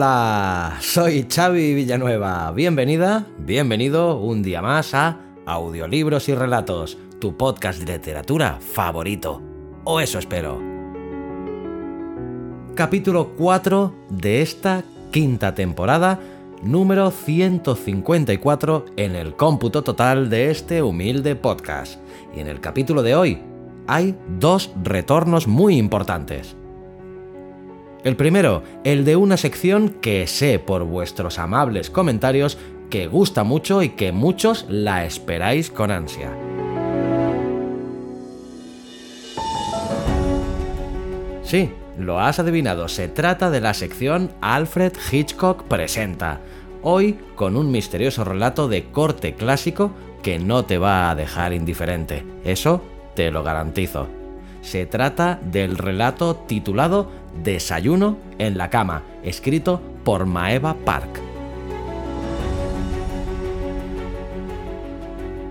Hola, soy Xavi Villanueva. Bienvenida, bienvenido un día más a Audiolibros y Relatos, tu podcast de literatura favorito. O eso espero. Capítulo 4 de esta quinta temporada, número 154 en el cómputo total de este humilde podcast. Y en el capítulo de hoy hay dos retornos muy importantes. El primero, el de una sección que sé por vuestros amables comentarios que gusta mucho y que muchos la esperáis con ansia. Sí, lo has adivinado, se trata de la sección Alfred Hitchcock Presenta, hoy con un misterioso relato de corte clásico que no te va a dejar indiferente, eso te lo garantizo. Se trata del relato titulado Desayuno en la cama, escrito por Maeva Park.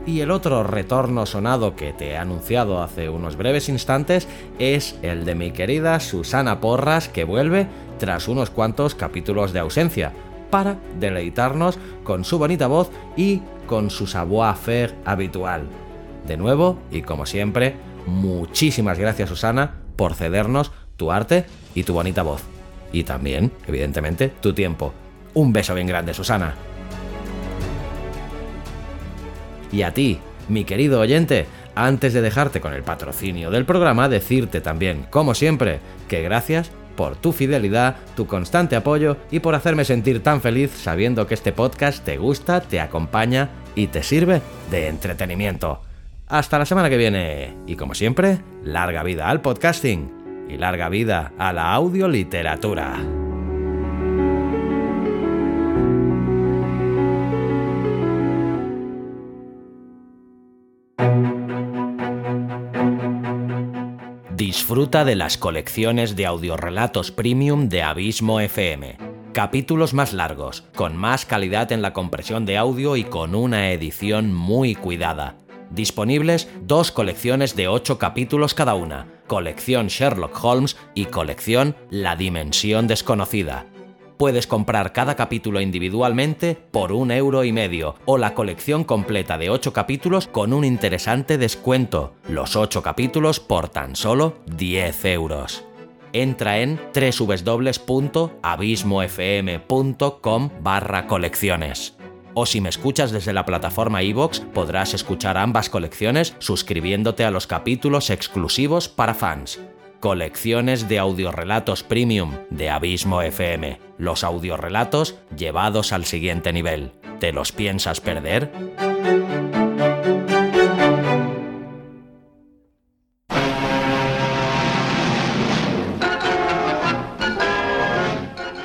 Y el otro retorno sonado que te he anunciado hace unos breves instantes es el de mi querida Susana Porras que vuelve tras unos cuantos capítulos de ausencia para deleitarnos con su bonita voz y con su savoir-faire habitual. De nuevo, y como siempre, muchísimas gracias Susana por cedernos tu arte y tu bonita voz. Y también, evidentemente, tu tiempo. Un beso bien grande, Susana. Y a ti, mi querido oyente, antes de dejarte con el patrocinio del programa, decirte también, como siempre, que gracias por tu fidelidad, tu constante apoyo y por hacerme sentir tan feliz sabiendo que este podcast te gusta, te acompaña y te sirve de entretenimiento. Hasta la semana que viene y como siempre, larga vida al podcasting y larga vida a la audioliteratura. Disfruta de las colecciones de audiorelatos premium de Abismo FM. Capítulos más largos, con más calidad en la compresión de audio y con una edición muy cuidada Disponibles dos colecciones de 8 capítulos cada una, colección Sherlock Holmes y colección La Dimensión Desconocida. Puedes comprar cada capítulo individualmente por un euro y medio o la colección completa de 8 capítulos con un interesante descuento, los 8 capítulos por tan solo 10 euros. Entra en www.abismofm.com barra colecciones o si me escuchas desde la plataforma iVoox, podrás escuchar ambas colecciones suscribiéndote a los capítulos exclusivos para fans. Colecciones de audiorelatos premium de Abismo FM. Los audiorelatos llevados al siguiente nivel. ¿Te los piensas perder?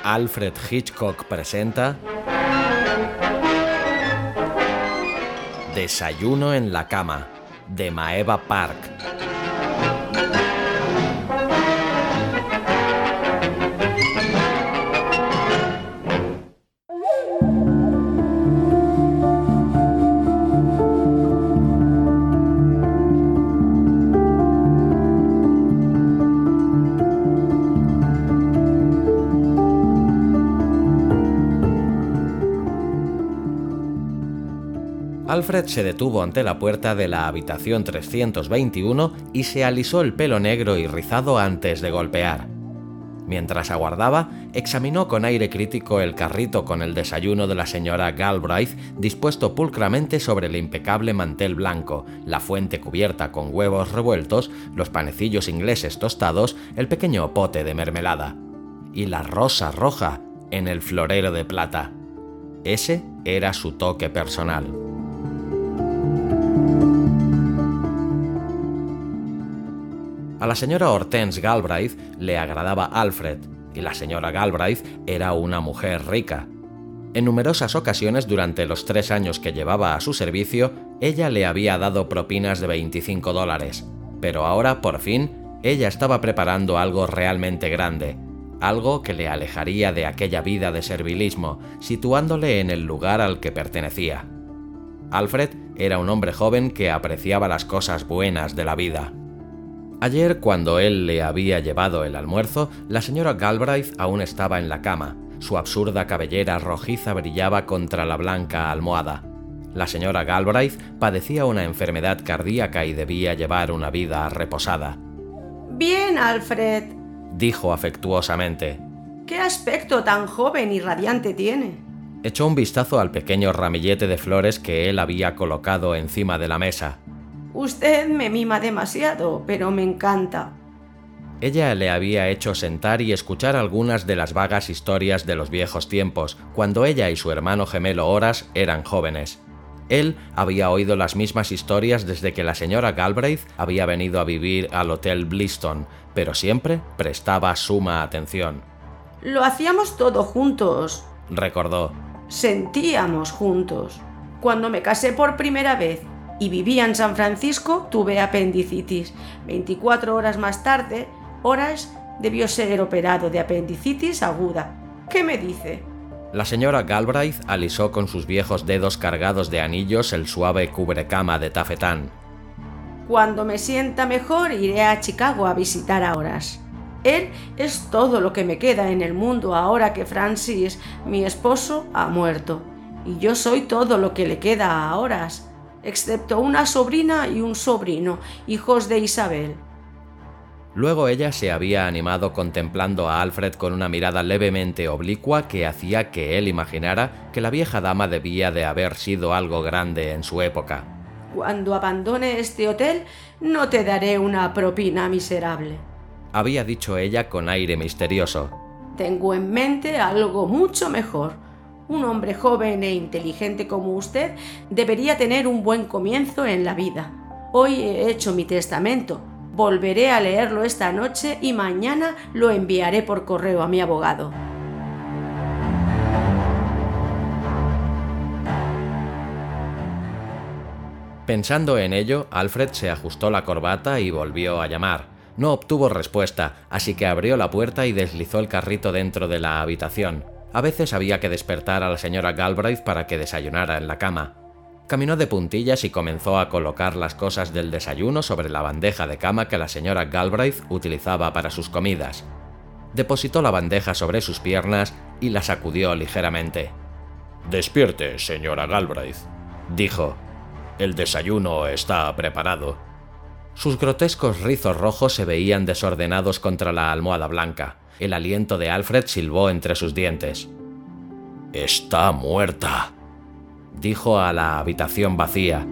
Alfred Hitchcock presenta Desayuno en la cama, de Maeva Park. Alfred se detuvo ante la puerta de la habitación 321 y se alisó el pelo negro y rizado antes de golpear. Mientras aguardaba, examinó con aire crítico el carrito con el desayuno de la señora Galbraith dispuesto pulcramente sobre el impecable mantel blanco, la fuente cubierta con huevos revueltos, los panecillos ingleses tostados, el pequeño pote de mermelada. Y la rosa roja en el florero de plata. Ese era su toque personal. A la señora Hortense Galbraith le agradaba Alfred, y la señora Galbraith era una mujer rica. En numerosas ocasiones durante los tres años que llevaba a su servicio, ella le había dado propinas de 25 dólares, pero ahora, por fin, ella estaba preparando algo realmente grande, algo que le alejaría de aquella vida de servilismo, situándole en el lugar al que pertenecía. Alfred era un hombre joven que apreciaba las cosas buenas de la vida. Ayer, cuando él le había llevado el almuerzo, la señora Galbraith aún estaba en la cama. Su absurda cabellera rojiza brillaba contra la blanca almohada. La señora Galbraith padecía una enfermedad cardíaca y debía llevar una vida reposada. Bien, Alfred, dijo afectuosamente. ¿Qué aspecto tan joven y radiante tiene? Echó un vistazo al pequeño ramillete de flores que él había colocado encima de la mesa. Usted me mima demasiado, pero me encanta. Ella le había hecho sentar y escuchar algunas de las vagas historias de los viejos tiempos, cuando ella y su hermano gemelo Horas eran jóvenes. Él había oído las mismas historias desde que la señora Galbraith había venido a vivir al Hotel Bliston, pero siempre prestaba suma atención. Lo hacíamos todo juntos, recordó. Sentíamos juntos. Cuando me casé por primera vez y vivía en San Francisco, tuve apendicitis. 24 horas más tarde, Horas debió ser operado de apendicitis aguda. ¿Qué me dice? La señora Galbraith alisó con sus viejos dedos cargados de anillos el suave cubrecama de tafetán. Cuando me sienta mejor iré a Chicago a visitar a Horas. Él es todo lo que me queda en el mundo ahora que Francis, mi esposo, ha muerto. Y yo soy todo lo que le queda a Horas, excepto una sobrina y un sobrino, hijos de Isabel. Luego ella se había animado contemplando a Alfred con una mirada levemente oblicua que hacía que él imaginara que la vieja dama debía de haber sido algo grande en su época. Cuando abandone este hotel, no te daré una propina miserable. Había dicho ella con aire misterioso. Tengo en mente algo mucho mejor. Un hombre joven e inteligente como usted debería tener un buen comienzo en la vida. Hoy he hecho mi testamento Volveré a leerlo esta noche y mañana lo enviaré por correo a mi abogado. Pensando en ello, Alfred se ajustó la corbata y volvió a llamar. No obtuvo respuesta, así que abrió la puerta y deslizó el carrito dentro de la habitación. A veces había que despertar a la señora Galbraith para que desayunara en la cama. Caminó de puntillas y comenzó a colocar las cosas del desayuno sobre la bandeja de cama que la señora Galbraith utilizaba para sus comidas. Depositó la bandeja sobre sus piernas y la sacudió ligeramente. Despierte, señora Galbraith, dijo. El desayuno está preparado. Sus grotescos rizos rojos se veían desordenados contra la almohada blanca. El aliento de Alfred silbó entre sus dientes. Está muerta, dijo a la habitación vacía.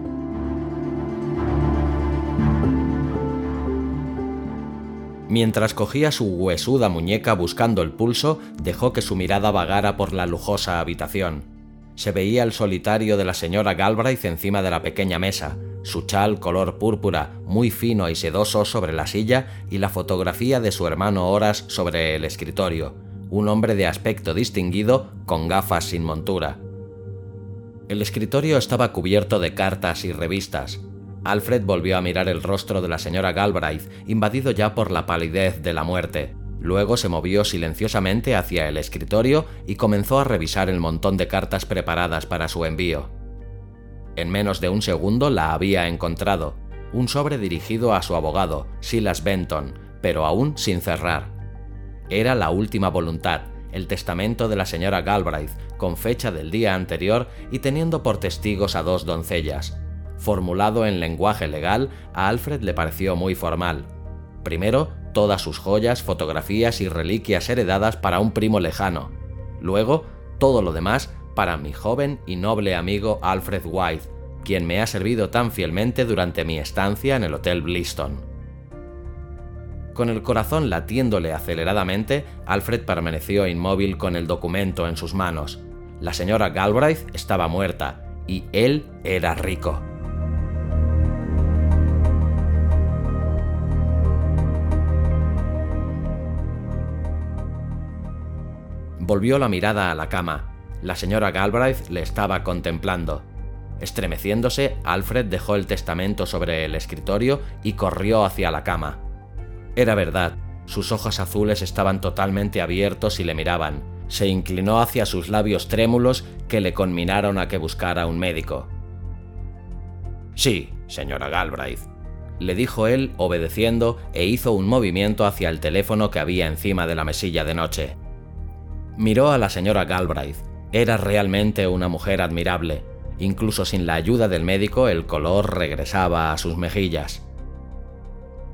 Mientras cogía su huesuda muñeca buscando el pulso, dejó que su mirada vagara por la lujosa habitación. Se veía el solitario de la señora Galbraith encima de la pequeña mesa, su chal color púrpura, muy fino y sedoso sobre la silla y la fotografía de su hermano Horas sobre el escritorio, un hombre de aspecto distinguido con gafas sin montura. El escritorio estaba cubierto de cartas y revistas. Alfred volvió a mirar el rostro de la señora Galbraith, invadido ya por la palidez de la muerte. Luego se movió silenciosamente hacia el escritorio y comenzó a revisar el montón de cartas preparadas para su envío. En menos de un segundo la había encontrado, un sobre dirigido a su abogado, Silas Benton, pero aún sin cerrar. Era la última voluntad, el testamento de la señora Galbraith, con fecha del día anterior y teniendo por testigos a dos doncellas. Formulado en lenguaje legal, a Alfred le pareció muy formal. Primero, todas sus joyas, fotografías y reliquias heredadas para un primo lejano. Luego, todo lo demás para mi joven y noble amigo Alfred White, quien me ha servido tan fielmente durante mi estancia en el Hotel Bliston. Con el corazón latiéndole aceleradamente, Alfred permaneció inmóvil con el documento en sus manos. La señora Galbraith estaba muerta y él era rico. Volvió la mirada a la cama la señora Galbraith le estaba contemplando. Estremeciéndose, Alfred dejó el testamento sobre el escritorio y corrió hacia la cama. Era verdad, sus ojos azules estaban totalmente abiertos y le miraban. Se inclinó hacia sus labios trémulos que le conminaron a que buscara un médico. Sí, señora Galbraith, le dijo él, obedeciendo, e hizo un movimiento hacia el teléfono que había encima de la mesilla de noche. Miró a la señora Galbraith. Era realmente una mujer admirable. Incluso sin la ayuda del médico, el color regresaba a sus mejillas.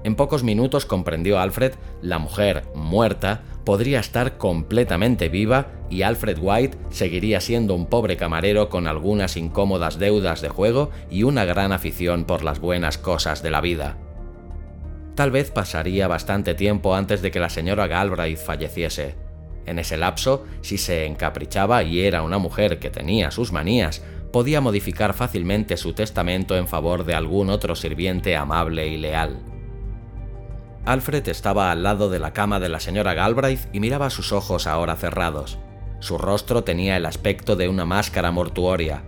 En pocos minutos comprendió Alfred, la mujer muerta podría estar completamente viva y Alfred White seguiría siendo un pobre camarero con algunas incómodas deudas de juego y una gran afición por las buenas cosas de la vida. Tal vez pasaría bastante tiempo antes de que la señora Galbraith falleciese. En ese lapso, si se encaprichaba y era una mujer que tenía sus manías, podía modificar fácilmente su testamento en favor de algún otro sirviente amable y leal. Alfred estaba al lado de la cama de la señora Galbraith y miraba sus ojos ahora cerrados. Su rostro tenía el aspecto de una máscara mortuoria.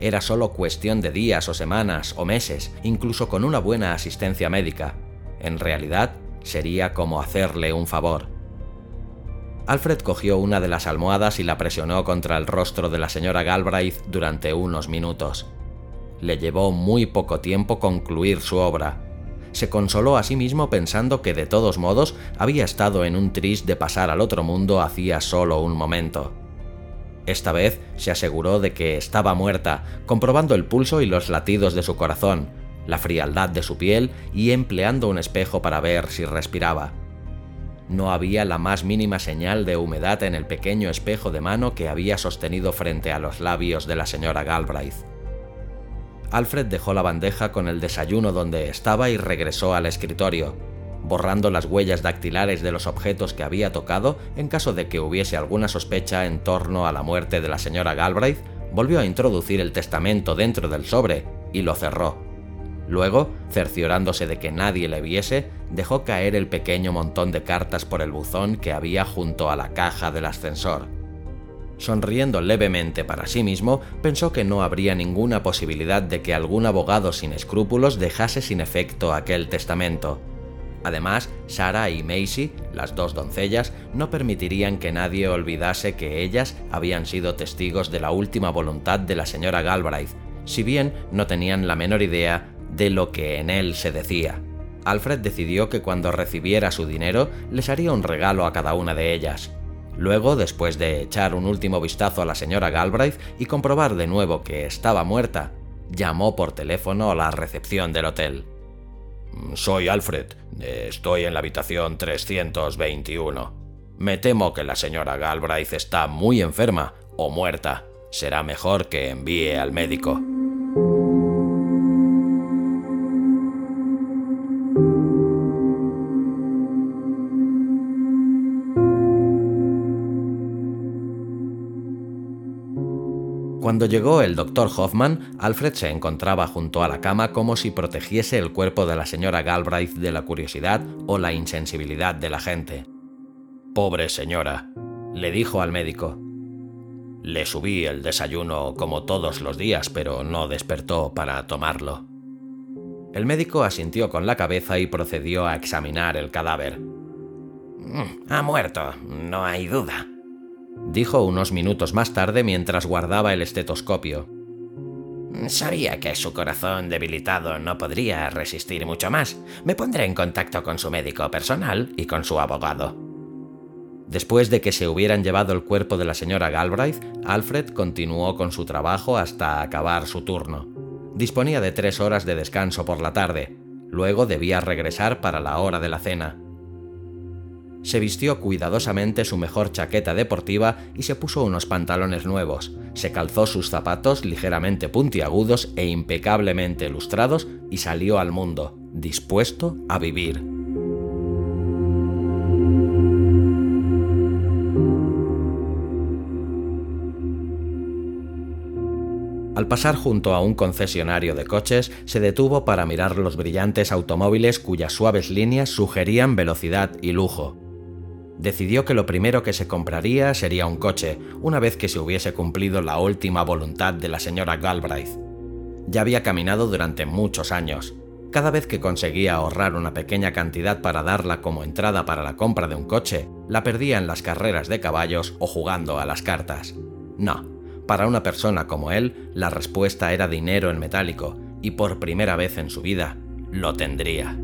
Era solo cuestión de días o semanas o meses, incluso con una buena asistencia médica. En realidad, sería como hacerle un favor. Alfred cogió una de las almohadas y la presionó contra el rostro de la señora Galbraith durante unos minutos. Le llevó muy poco tiempo concluir su obra, se consoló a sí mismo pensando que de todos modos había estado en un tris de pasar al otro mundo hacía solo un momento. Esta vez se aseguró de que estaba muerta, comprobando el pulso y los latidos de su corazón, la frialdad de su piel y empleando un espejo para ver si respiraba. No había la más mínima señal de humedad en el pequeño espejo de mano que había sostenido frente a los labios de la señora Galbraith. Alfred dejó la bandeja con el desayuno donde estaba y regresó al escritorio, borrando las huellas dactilares de los objetos que había tocado en caso de que hubiese alguna sospecha en torno a la muerte de la señora Galbraith, volvió a introducir el testamento dentro del sobre y lo cerró. Luego, cerciorándose de que nadie le viese, dejó caer el pequeño montón de cartas por el buzón que había junto a la caja del ascensor. Sonriendo levemente para sí mismo, pensó que no habría ninguna posibilidad de que algún abogado sin escrúpulos dejase sin efecto aquel testamento. Además, Sarah y Macy, las dos doncellas, no permitirían que nadie olvidase que ellas habían sido testigos de la última voluntad de la señora Galbraith, si bien no tenían la menor idea de lo que en él se decía. Alfred decidió que cuando recibiera su dinero les haría un regalo a cada una de ellas. Luego, después de echar un último vistazo a la señora Galbraith y comprobar de nuevo que estaba muerta, llamó por teléfono a la recepción del hotel. Soy Alfred, estoy en la habitación 321. Me temo que la señora Galbraith está muy enferma o muerta. Será mejor que envíe al médico. Cuando llegó el doctor Hoffman, Alfred se encontraba junto a la cama como si protegiese el cuerpo de la señora Galbraith de la curiosidad o la insensibilidad de la gente. Pobre señora, le dijo al médico. Le subí el desayuno como todos los días, pero no despertó para tomarlo. El médico asintió con la cabeza y procedió a examinar el cadáver. Mm, ha muerto, no hay duda, dijo unos minutos más tarde mientras guardaba el estetoscopio. Sabía que su corazón debilitado no podría resistir mucho más. Me pondré en contacto con su médico personal y con su abogado. Después de que se hubieran llevado el cuerpo de la señora Galbraith, Alfred continuó con su trabajo hasta acabar su turno. Disponía de tres horas de descanso por la tarde. Luego debía regresar para la hora de la cena se vistió cuidadosamente su mejor chaqueta deportiva y se puso unos pantalones nuevos, se calzó sus zapatos ligeramente puntiagudos e impecablemente lustrados y salió al mundo, dispuesto a vivir. Al pasar junto a un concesionario de coches, se detuvo para mirar los brillantes automóviles cuyas suaves líneas sugerían velocidad y lujo. Decidió que lo primero que se compraría sería un coche, una vez que se hubiese cumplido la última voluntad de la señora Galbraith. Ya había caminado durante muchos años. Cada vez que conseguía ahorrar una pequeña cantidad para darla como entrada para la compra de un coche, la perdía en las carreras de caballos o jugando a las cartas. No, para una persona como él, la respuesta era dinero en metálico, y por primera vez en su vida, lo tendría.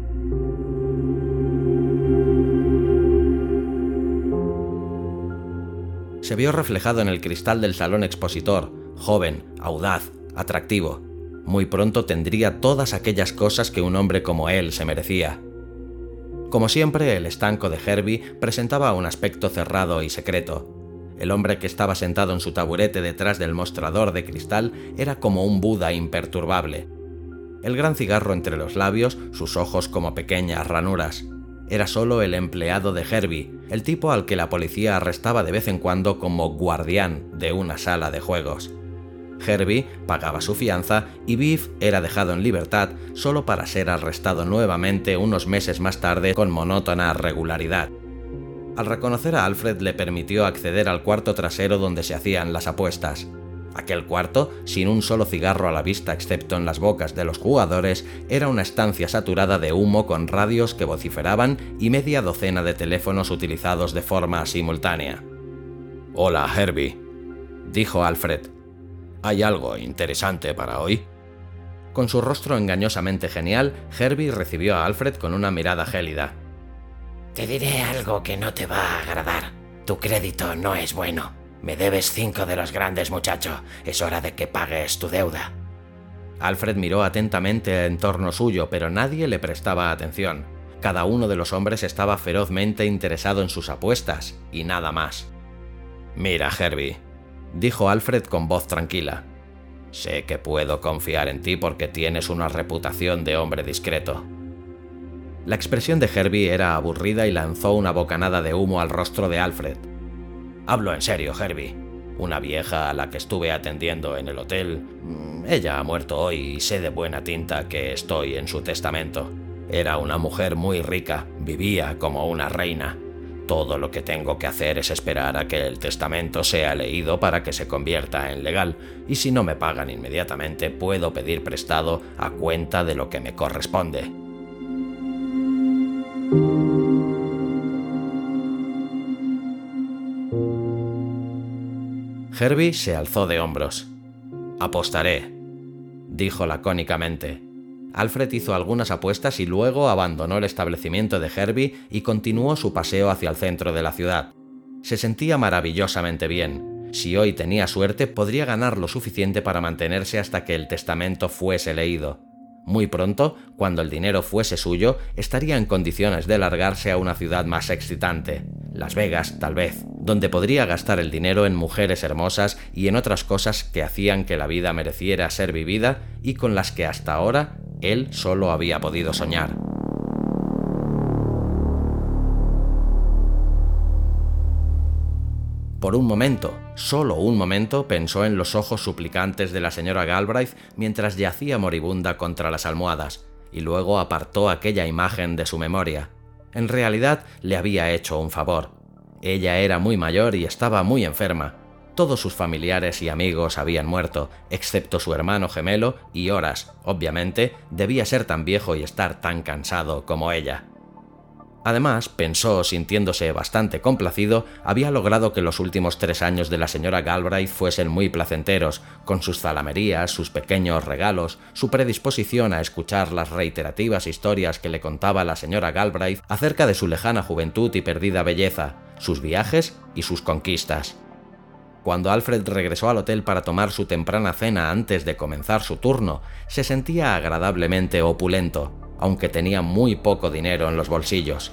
Se vio reflejado en el cristal del salón expositor, joven, audaz, atractivo. Muy pronto tendría todas aquellas cosas que un hombre como él se merecía. Como siempre, el estanco de Herbie presentaba un aspecto cerrado y secreto. El hombre que estaba sentado en su taburete detrás del mostrador de cristal era como un Buda imperturbable. El gran cigarro entre los labios, sus ojos como pequeñas ranuras. Era solo el empleado de Herbie, el tipo al que la policía arrestaba de vez en cuando como guardián de una sala de juegos. Herbie pagaba su fianza y Biff era dejado en libertad solo para ser arrestado nuevamente unos meses más tarde con monótona regularidad. Al reconocer a Alfred le permitió acceder al cuarto trasero donde se hacían las apuestas. Aquel cuarto, sin un solo cigarro a la vista excepto en las bocas de los jugadores, era una estancia saturada de humo con radios que vociferaban y media docena de teléfonos utilizados de forma simultánea. Hola, Herbie, dijo Alfred. ¿Hay algo interesante para hoy? Con su rostro engañosamente genial, Herbie recibió a Alfred con una mirada gélida. Te diré algo que no te va a agradar. Tu crédito no es bueno. Me debes cinco de los grandes, muchacho. Es hora de que pagues tu deuda. Alfred miró atentamente en torno suyo, pero nadie le prestaba atención. Cada uno de los hombres estaba ferozmente interesado en sus apuestas, y nada más. Mira, Herbie, dijo Alfred con voz tranquila. Sé que puedo confiar en ti porque tienes una reputación de hombre discreto. La expresión de Herbie era aburrida y lanzó una bocanada de humo al rostro de Alfred. Hablo en serio, Herbie. Una vieja a la que estuve atendiendo en el hotel. Mm, ella ha muerto hoy y sé de buena tinta que estoy en su testamento. Era una mujer muy rica, vivía como una reina. Todo lo que tengo que hacer es esperar a que el testamento sea leído para que se convierta en legal, y si no me pagan inmediatamente puedo pedir prestado a cuenta de lo que me corresponde. Herbie se alzó de hombros. Apostaré, dijo lacónicamente. Alfred hizo algunas apuestas y luego abandonó el establecimiento de Herbie y continuó su paseo hacia el centro de la ciudad. Se sentía maravillosamente bien. Si hoy tenía suerte, podría ganar lo suficiente para mantenerse hasta que el testamento fuese leído. Muy pronto, cuando el dinero fuese suyo, estaría en condiciones de largarse a una ciudad más excitante, Las Vegas tal vez, donde podría gastar el dinero en mujeres hermosas y en otras cosas que hacían que la vida mereciera ser vivida y con las que hasta ahora él solo había podido soñar. Por un momento, solo un momento, pensó en los ojos suplicantes de la señora Galbraith mientras yacía moribunda contra las almohadas, y luego apartó aquella imagen de su memoria. En realidad le había hecho un favor. Ella era muy mayor y estaba muy enferma. Todos sus familiares y amigos habían muerto, excepto su hermano gemelo, y Horas, obviamente, debía ser tan viejo y estar tan cansado como ella. Además, pensó, sintiéndose bastante complacido, había logrado que los últimos tres años de la señora Galbraith fuesen muy placenteros, con sus zalamerías, sus pequeños regalos, su predisposición a escuchar las reiterativas historias que le contaba la señora Galbraith acerca de su lejana juventud y perdida belleza, sus viajes y sus conquistas. Cuando Alfred regresó al hotel para tomar su temprana cena antes de comenzar su turno, se sentía agradablemente opulento aunque tenía muy poco dinero en los bolsillos.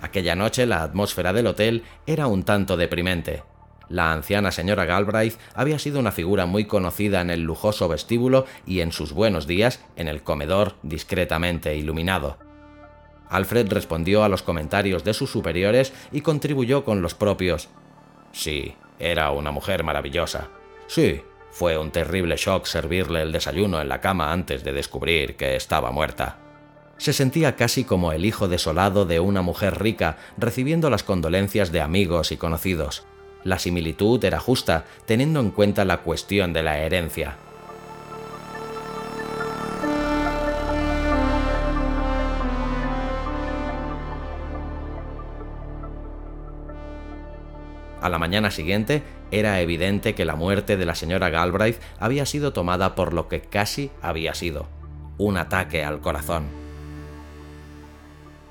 Aquella noche la atmósfera del hotel era un tanto deprimente. La anciana señora Galbraith había sido una figura muy conocida en el lujoso vestíbulo y en sus buenos días en el comedor discretamente iluminado. Alfred respondió a los comentarios de sus superiores y contribuyó con los propios. Sí, era una mujer maravillosa. Sí, fue un terrible shock servirle el desayuno en la cama antes de descubrir que estaba muerta. Se sentía casi como el hijo desolado de una mujer rica, recibiendo las condolencias de amigos y conocidos. La similitud era justa, teniendo en cuenta la cuestión de la herencia. A la mañana siguiente era evidente que la muerte de la señora Galbraith había sido tomada por lo que casi había sido, un ataque al corazón.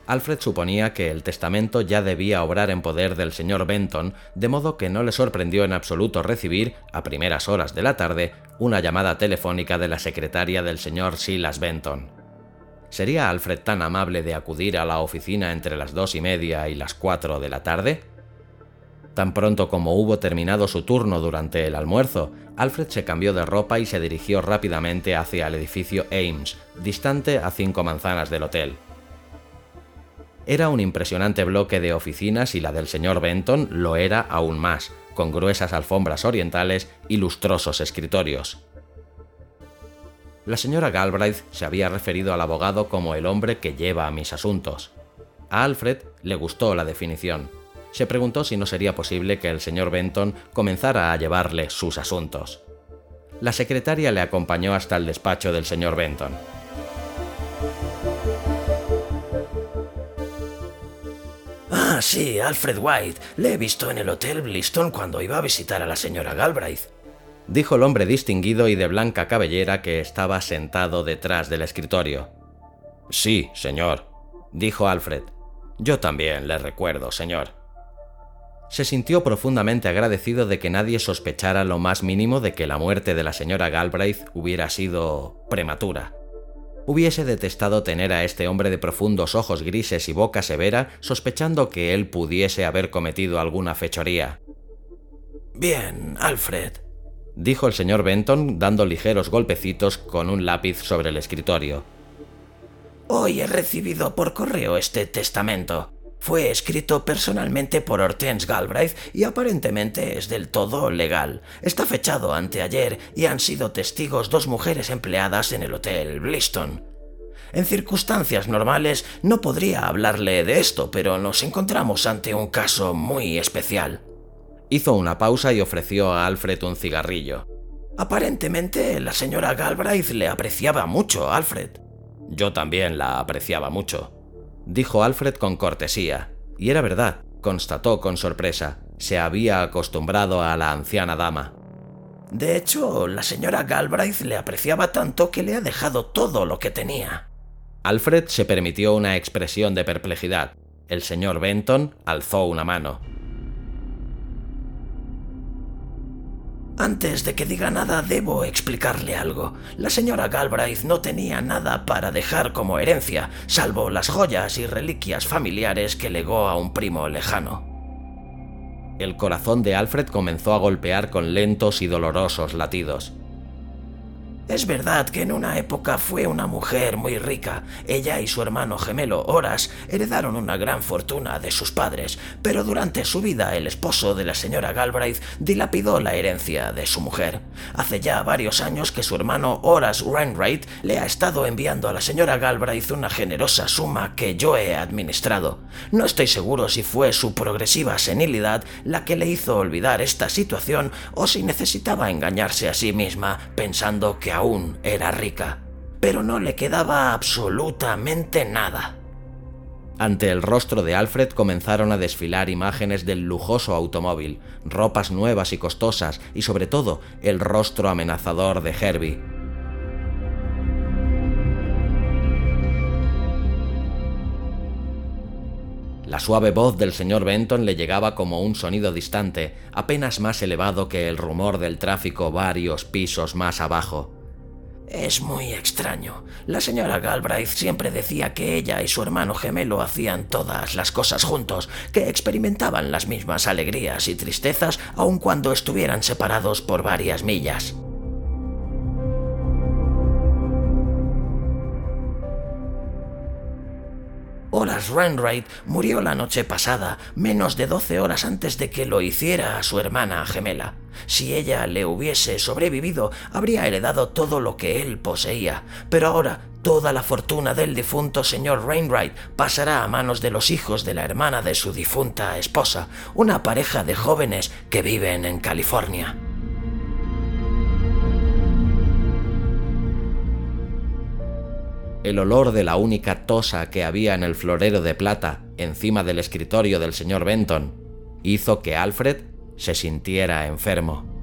Alfred suponía que el testamento ya debía obrar en poder del señor Benton, de modo que no le sorprendió en absoluto recibir, a primeras horas de la tarde, una llamada telefónica de la secretaria del señor Silas Benton. ¿Sería Alfred tan amable de acudir a la oficina entre las dos y media y las cuatro de la tarde? Tan pronto como hubo terminado su turno durante el almuerzo, Alfred se cambió de ropa y se dirigió rápidamente hacia el edificio Ames, distante a cinco manzanas del hotel. Era un impresionante bloque de oficinas y la del señor Benton lo era aún más, con gruesas alfombras orientales y lustrosos escritorios. La señora Galbraith se había referido al abogado como el hombre que lleva a mis asuntos. A Alfred le gustó la definición se preguntó si no sería posible que el señor Benton comenzara a llevarle sus asuntos. La secretaria le acompañó hasta el despacho del señor Benton. Ah, sí, Alfred White. Le he visto en el Hotel Bliston cuando iba a visitar a la señora Galbraith. Dijo el hombre distinguido y de blanca cabellera que estaba sentado detrás del escritorio. Sí, señor, dijo Alfred. Yo también le recuerdo, señor se sintió profundamente agradecido de que nadie sospechara lo más mínimo de que la muerte de la señora Galbraith hubiera sido prematura. Hubiese detestado tener a este hombre de profundos ojos grises y boca severa sospechando que él pudiese haber cometido alguna fechoría. Bien, Alfred, dijo el señor Benton dando ligeros golpecitos con un lápiz sobre el escritorio. Hoy he recibido por correo este testamento. Fue escrito personalmente por Hortense Galbraith y aparentemente es del todo legal. Está fechado anteayer y han sido testigos dos mujeres empleadas en el Hotel Bliston. En circunstancias normales no podría hablarle de esto, pero nos encontramos ante un caso muy especial. Hizo una pausa y ofreció a Alfred un cigarrillo. Aparentemente la señora Galbraith le apreciaba mucho, Alfred. Yo también la apreciaba mucho dijo Alfred con cortesía. Y era verdad, constató con sorpresa. Se había acostumbrado a la anciana dama. De hecho, la señora Galbraith le apreciaba tanto que le ha dejado todo lo que tenía. Alfred se permitió una expresión de perplejidad. El señor Benton alzó una mano. Antes de que diga nada, debo explicarle algo. La señora Galbraith no tenía nada para dejar como herencia, salvo las joyas y reliquias familiares que legó a un primo lejano. El corazón de Alfred comenzó a golpear con lentos y dolorosos latidos. Es verdad que en una época fue una mujer muy rica. Ella y su hermano gemelo Horas heredaron una gran fortuna de sus padres, pero durante su vida el esposo de la señora Galbraith dilapidó la herencia de su mujer. Hace ya varios años que su hermano Horace Wainwright le ha estado enviando a la señora Galbraith una generosa suma que yo he administrado. No estoy seguro si fue su progresiva senilidad la que le hizo olvidar esta situación o si necesitaba engañarse a sí misma pensando que aún era rica, pero no le quedaba absolutamente nada. Ante el rostro de Alfred comenzaron a desfilar imágenes del lujoso automóvil, ropas nuevas y costosas y sobre todo el rostro amenazador de Herbie. La suave voz del señor Benton le llegaba como un sonido distante, apenas más elevado que el rumor del tráfico varios pisos más abajo. Es muy extraño. La señora Galbraith siempre decía que ella y su hermano gemelo hacían todas las cosas juntos, que experimentaban las mismas alegrías y tristezas aun cuando estuvieran separados por varias millas. Horace Wainwright murió la noche pasada, menos de 12 horas antes de que lo hiciera a su hermana gemela. Si ella le hubiese sobrevivido, habría heredado todo lo que él poseía, pero ahora toda la fortuna del difunto señor Rainwright pasará a manos de los hijos de la hermana de su difunta esposa, una pareja de jóvenes que viven en California. El olor de la única tosa que había en el florero de plata encima del escritorio del señor Benton hizo que Alfred se sintiera enfermo.